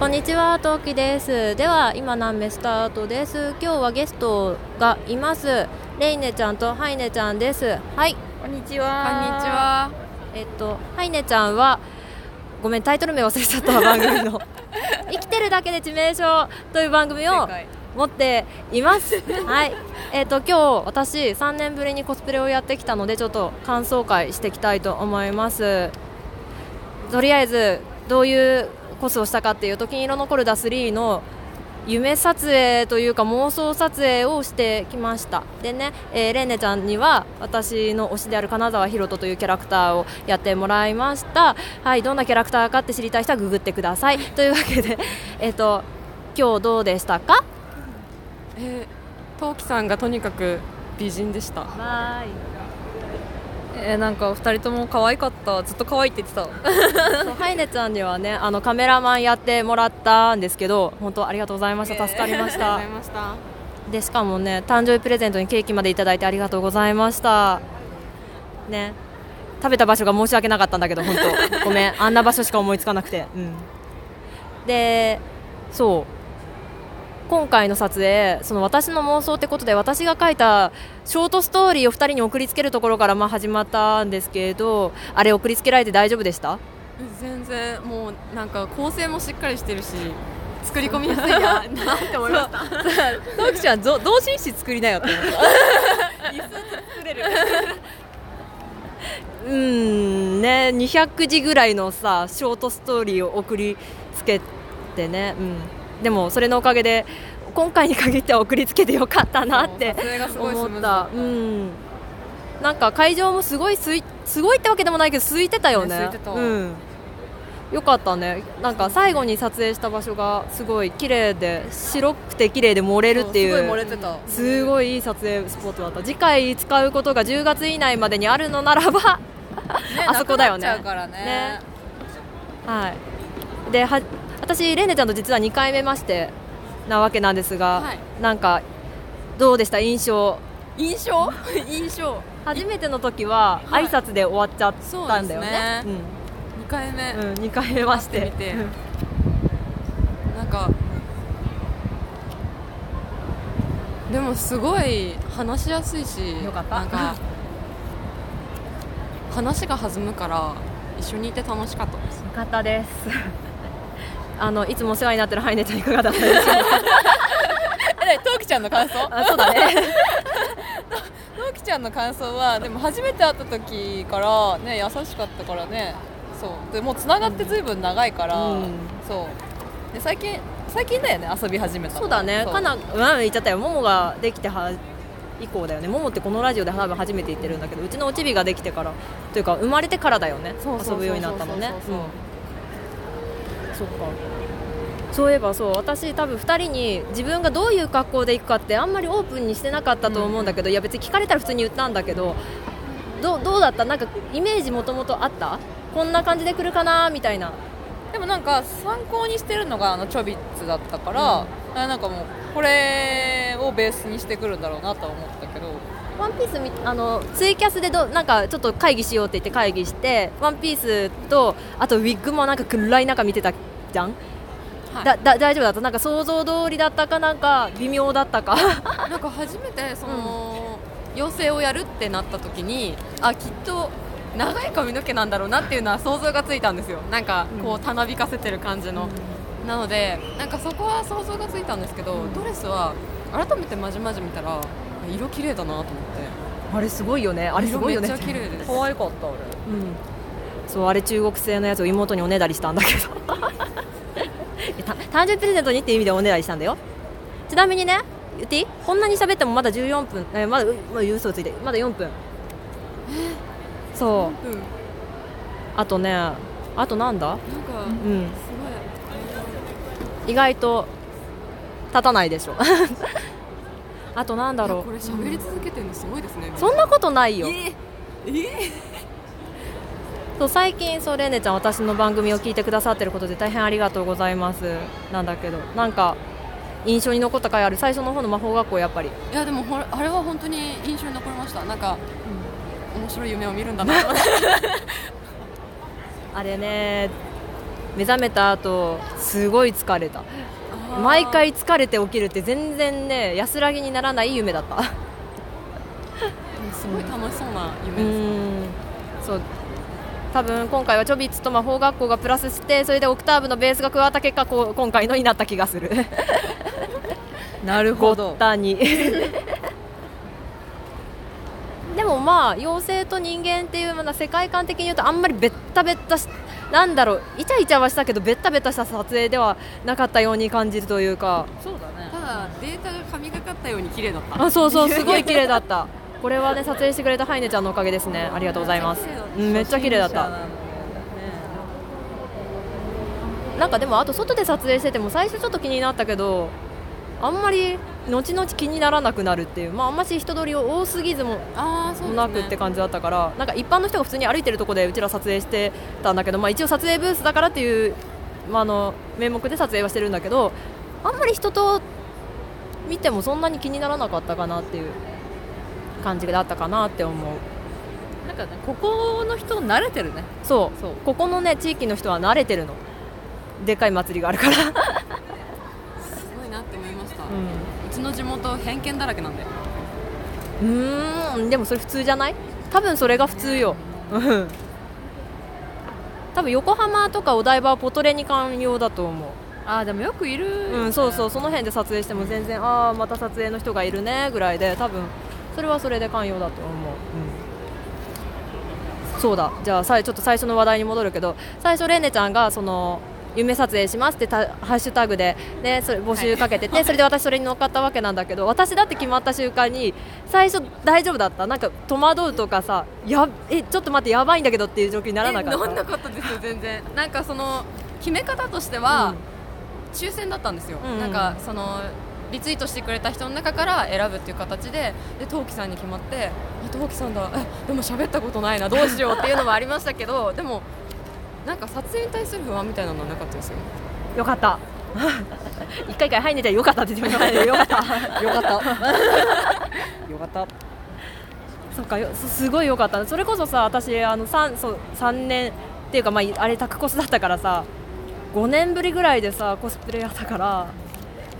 こんにちは、トウキです。では、今何目スタートです？今日はゲストがいます。レイネちゃんとハイネちゃんです。はい。こんにちこんにちは。は。えっと、ハイネちゃんは、ごめん、タイトル名忘れちゃったわ番組の。生きてるだけで致命傷という番組を持っています。はい。えっと、今日、私、3年ぶりにコスプレをやってきたので、ちょっと感想会していきたいと思います。とりあえず、どういうコスをしたかっていうと、金色のコルダ3の夢撮影というか妄想撮影をしてきました。でね、えーレンネちゃんには私の推しである金沢ひろとというキャラクターをやってもらいました。はいどんなキャラクターかって知りたい人はググってください。というわけで えっ、と今日どうでしたか？えー、トウキさんがとにかく美人でした。はえー、なんか二人とも可愛かった。ずっと可愛いって言ってた。そうハイネちゃんにはねあのカメラマンやってもらったんですけど本当ありがとうございました助かりました。でしかもね誕生日プレゼントにケーキまでいただいてありがとうございました。ね。食べた場所が申し訳なかったんだけど本当。ごめん。あんな場所しか思いつかなくて。うん。でそう今回の撮影その私の妄想ってことで私が書いたショートストーリーを2人に送りつけるところからまあ始まったんですけどあれ送りつけられて大丈夫でした？全然もうなんか構成もしっかりしてるし、作り込みやすいな なって思いました。トウキちゃん、ぞ同心誌作りなよって思った。作れる。うんね200字ぐらいのさショートストーリーを送りつけてね、うん、でもそれのおかげで今回に限っては送りつけてよかったなって思った。た。うん。なんか会場もすごいすいすごいってわけでもないけど空いてたよね。ね空いてた。うん。よかったね。なんか最後に撮影した場所がすごい綺麗で白くて綺麗で漏れるっていう。すごい漏れてた。すごいいい撮影スポットだった。次回使うことが10月以内までにあるのならばねあそこだよね。ね。はい。では私レンネちゃんと実は2回目ましてなわけなんですが、はい。なんかどうでした？印象。印象？印象。初めての時ははい。挨拶で終わっちゃったんだよね。そう二回目、うん、うん、2回目まして。てなんかでもすごい話しやすいしよかった。なんか話が弾むから一緒にいて楽しかったです。よかったですあのいつもお世話になってるハイネちゃんいかがだったでしょうか？え、トウキちゃんの感想あそうだね。トウキちゃんの感想は、でも初めて会った時からね、優しかったからね。そう。でもう繋がってずいぶん長いから、うん。そう。で、最近、最近だよね、遊び始めたの。そうだね。かなうん言っちゃったよ。ももができては以降だよね。ももってこのラジオで多分初めて言ってるんだけどうちのおちびができてからというか生まれてからだよね。遊ぶようになったのね。そうそうそう。うんそっか。そういえばそう。私多分2人に自分がどういう格好で行くかってあんまりオープンにしてなかったと思うんだけど、いや別に聞かれたら普通に言ったんだけどどうどうだった？なんかイメージもともとあった？こんな感じで来るかなみたいな。でもなんか参考にしてるのがあのチョビッツだったから、あなんかもうこれをベースにしてくるんだろうなとは思ったけど。ワンピースみあのツイキャスでどなんかちょっと会議しようって言って会議してワンピースとあとウィッグもなんか暗い中見てたじゃん、はい。だだ大丈夫だった？なんか想像通りだったかなんか微妙だったか？なんか初めてその、妖精をやるってなった時にあきっと長い髪の毛なんだろうなっていうのは想像がついたんですよ。なんかこうたなびかせてる感じの、なのでなんかそこは想像がついたんですけど、ドレスは改めてまじまじ見たら色綺麗だなと思って。あれすごいよね。あれすごいよね。色めっちゃ綺麗です。可愛かったあれ。うんそうあれ中国製のやつを妹におねだりしたんだけど。誕生日プレゼントにっていう意味でおねだりしたんだよ。ちなみにね言っていい？こんなに喋ってもまだ14分。えまだうまだ嘘ついてまだ4分。そう。うんあとねあとなんだ？なんかうん。す意外と立たないでしょ。あとなんだろごいいやこれ喋り続けてるのすごいですねうそんなことないよ。ええそう最近そうレネちゃん私の番組を聞いてくださってることで大変ありがとうございます。なんだけど。なんか印象に残った回ある最初の方の魔法学校やっぱり。いやでもほれあれは本当に印象に残りました。なんか、面白い夢を見るんだな。と あれね目覚めた後すごい疲れた。毎回疲れて起きるって全然ね安らぎにならない夢だった。すごい楽しそうなう夢ですん。そう多分今回はチョビッツと魔法学校がプラスしてそれでオクターブのベースが加わった結果こう今回のになった気がする。なるごったに。でもまあ妖精と人間っていうものは世界観的に言うとあんまりベッタベタしなんだろうイチャイチャはしたけどベッタベタした撮影ではなかったように感じるというか。そうだね。ただデータが神がかったように綺麗だった。あそうそうすごい綺麗だったこれはね撮影してくれたハイネちゃんのおかげですね。ありがとうございます。うんめっちゃ綺麗だった。なんかでもあと外で撮影してても最初ちょっと気になったけどあんまり後々気にならなくなるっていう、まあ、あんまし人通り多すぎずもああそうですね。なくって感じだったから、なんか一般の人が普通に歩いてるとこでうちら撮影してたんだけど、まあ、一応撮影ブースだからっていう、まあ、あの名目で撮影はしてるんだけどあんまり人と見てもそんなに気にならなかったかなっていう感じだったかなって思う。なんかねここの人慣れてるね。そう。そう。ここのね地域の人は慣れてるの。でかい祭りがあるから、すごいなって思いました、うちの地元偏見だらけなんで。うん、でもそれ普通じゃない？多分それが普通よ。うん。多分横浜とかお台場はポトレに寛容だと思う。あーでもよくいるうん、そうそう。その辺で撮影しても全然ああまた撮影の人がいるねぐらいで多分それはそれで寛容だと思う、うん、そうだ。じゃあさいちょっと最初の話題に戻るけど最初レネちゃんがその夢撮影しますってたハッシュタグで、ね、それ募集かけてて、それで私それに乗っかったわけなんだけど私だって決まった瞬間に最初大丈夫だった？なんか戸惑うとかさやえちょっと待ってやばいんだけどっていう状況にならなかった？えなんなかったですよ全然。なんかその決め方としては、抽選だったんですよ、うんうん。なんかそのリツイートしてくれた人の中から選ぶっていう形でで陶器さんに決まってあ陶器さんだ。えでも喋ったことないな。どうしようっていうのもありましたけど でもなんか撮影に対する不安みたいなのはなかったですよよかった。一回一回入んねちゃんよかったって言ってました。よかった。よかった。よかった。そっかよすすごいよかった。それこそさ私あの 3, そう3年っていうか、まあ、あれタクコスだったからさ5年ぶりぐらいでさコスプレやったから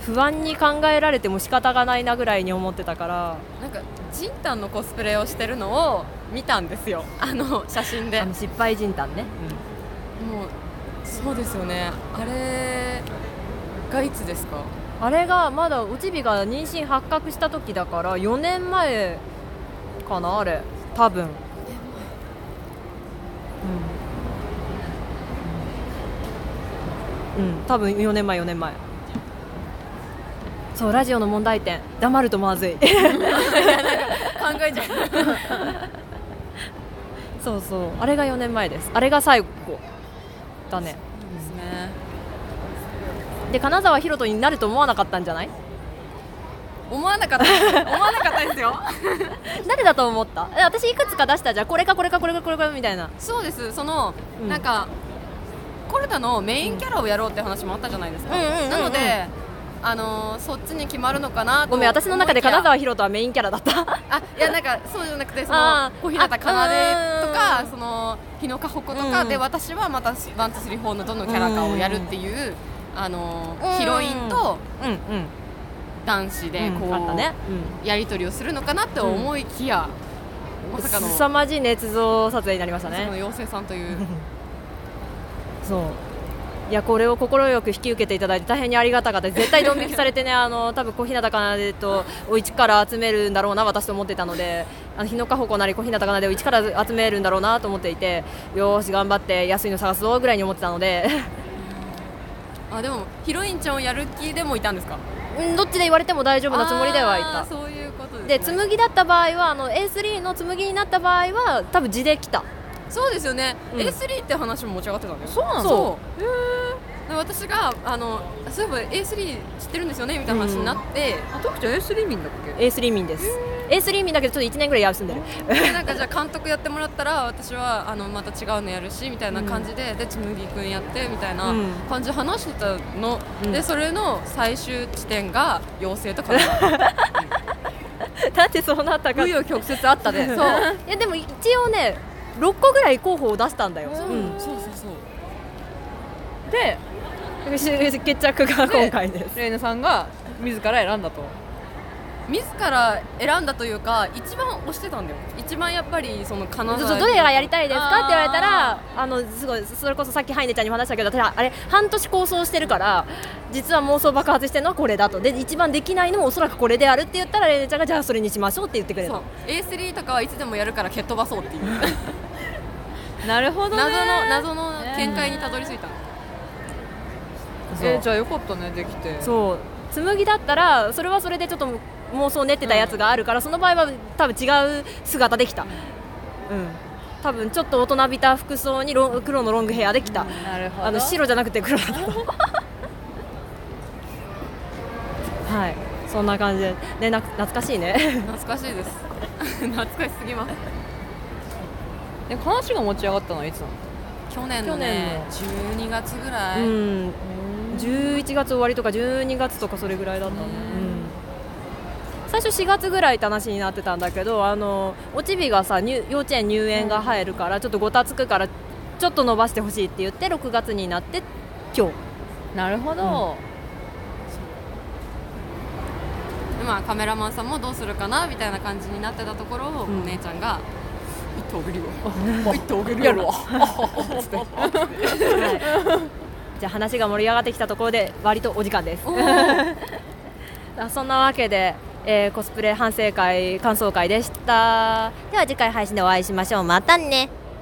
不安に考えられても仕方がないなぐらいに思ってたから。なんかジンタンのコスプレをしてるのを見たんですよ。あの写真で。もあの失敗人丹ね、うそうですよね。あれがいつですか？あれがまだおちびが妊娠発覚した時だから4年前かなあれ。多分。うん、うん、多分4年前4年前そうラジオの問題点。黙るとまずい。考えちゃう。そうそう。あれが4年前です。あれが最後だね。ですね。で金沢ひろとになると思わなかったんじゃない？思わなかった。思わなかったですよ。誰だと思った？え私いくつか出したじゃん。これかこれかこれかこれかみたいな。そうです。その、うん。なんかコルダのメインキャラをやろうって話もあったじゃないですか、なのであのーそっちに決まるのかなとごめん私の中で金沢ひろとはメインキャラだった。あいやなんかそうじゃなくてその小日向かなでとあかうんその日野かほことうん。かで私はまた one two three four のどのキャラかをやるっていうあのーヒロインとうんうん。男子でこう、あったね、やり取りをするのかなって思いきや、まさかの凄まじい捏造撮影になりましたそのね妖精さんという。そういやこれを快く引き受けていただいて大変にありがたかった絶対ドン引きされてねあの多分小日向かなでとお一から集めるんだろうな私と思ってたのであの日のかほこなり小日向かなでお一から集めるんだろうなと思っていてよーし頑張って安いの探すぞぐらいに思ってたので。あでもヒロインちゃんをやる気でもいたんですか？うんどっちで言われても大丈夫なつもりではいた。そういうことです、ね、で紬だった場合はあの A3 の紬になった場合は多分地で来た。そうですよね、うん。A3 って話も持ち上がってたんだよ。そうなのそう私があのそういえば A3 知ってるんですよねみたいな話になって、あ徳ちゃん A3 民だっけ？A3 民です。A3 民だけどちょっと1年ぐらい休んでるでなんかじゃあ監督やってもらったら私はあのまた違うのやるしみたいな感じで、でつむぎくんやってみたいなうん感じで話してたの、うん。でそれの最終地点が妖精と神奈 だってそうなったか紆余曲折あったね そう。いやでも一応ね6個ぐらい候補を出したんだよ、うん。そうそうそう。で決着が今回です。レイナさんが自ら選んだと。自ら選んだというか一番推してたんだよ。一番やっぱりその金沢どれがやりたいですかって言われたらあのすごいそれこそさっきハイネちゃんにも話したけど私あれ半年構想してるから実は妄想爆発してるのはこれだと。で一番できないのもおそらくこれであるって言ったらレイネちゃんがじゃあそれにしましょうって言ってくれた。そう。A3 とかはいつでもやるから蹴っ飛ばそうっていう。なるほどね。謎の謎の見解にたどり着いた。のえーじゃあよかったねできて。そう。紬だったらそれはそれでちょっと妄想練ってたやつがあるから、その場合は多分違う姿できた。うん。多分ちょっと大人びた服装にロン黒のロングヘアできた。なるほど。あの白じゃなくて黒だった。はい。そんな感じで。ねな懐かしいね。懐かしいです。懐かしすぎます。で話が持ち上がったのはいつなの去年の。ね12月ぐらい、うん11月終わりとか12月とかそれぐらいだったね、うん。最初4月ぐらいって話になってたんだけどあのおちびがさ入幼稚園入園が入るからちょっとごたつくからちょっと伸ばしてほしいって言って6月になって今日。なるほど、でまあカメラマンさんもどうするかなみたいな感じになってたところを、ん。お姉ちゃんが「一頭あげるよ。一頭あげるやろ はい、じゃあ話が盛り上がってきたところで割とお時間です。そんなわけで、えーコスプレ反省会感想会でした。では次回配信でお会いしましょう。またね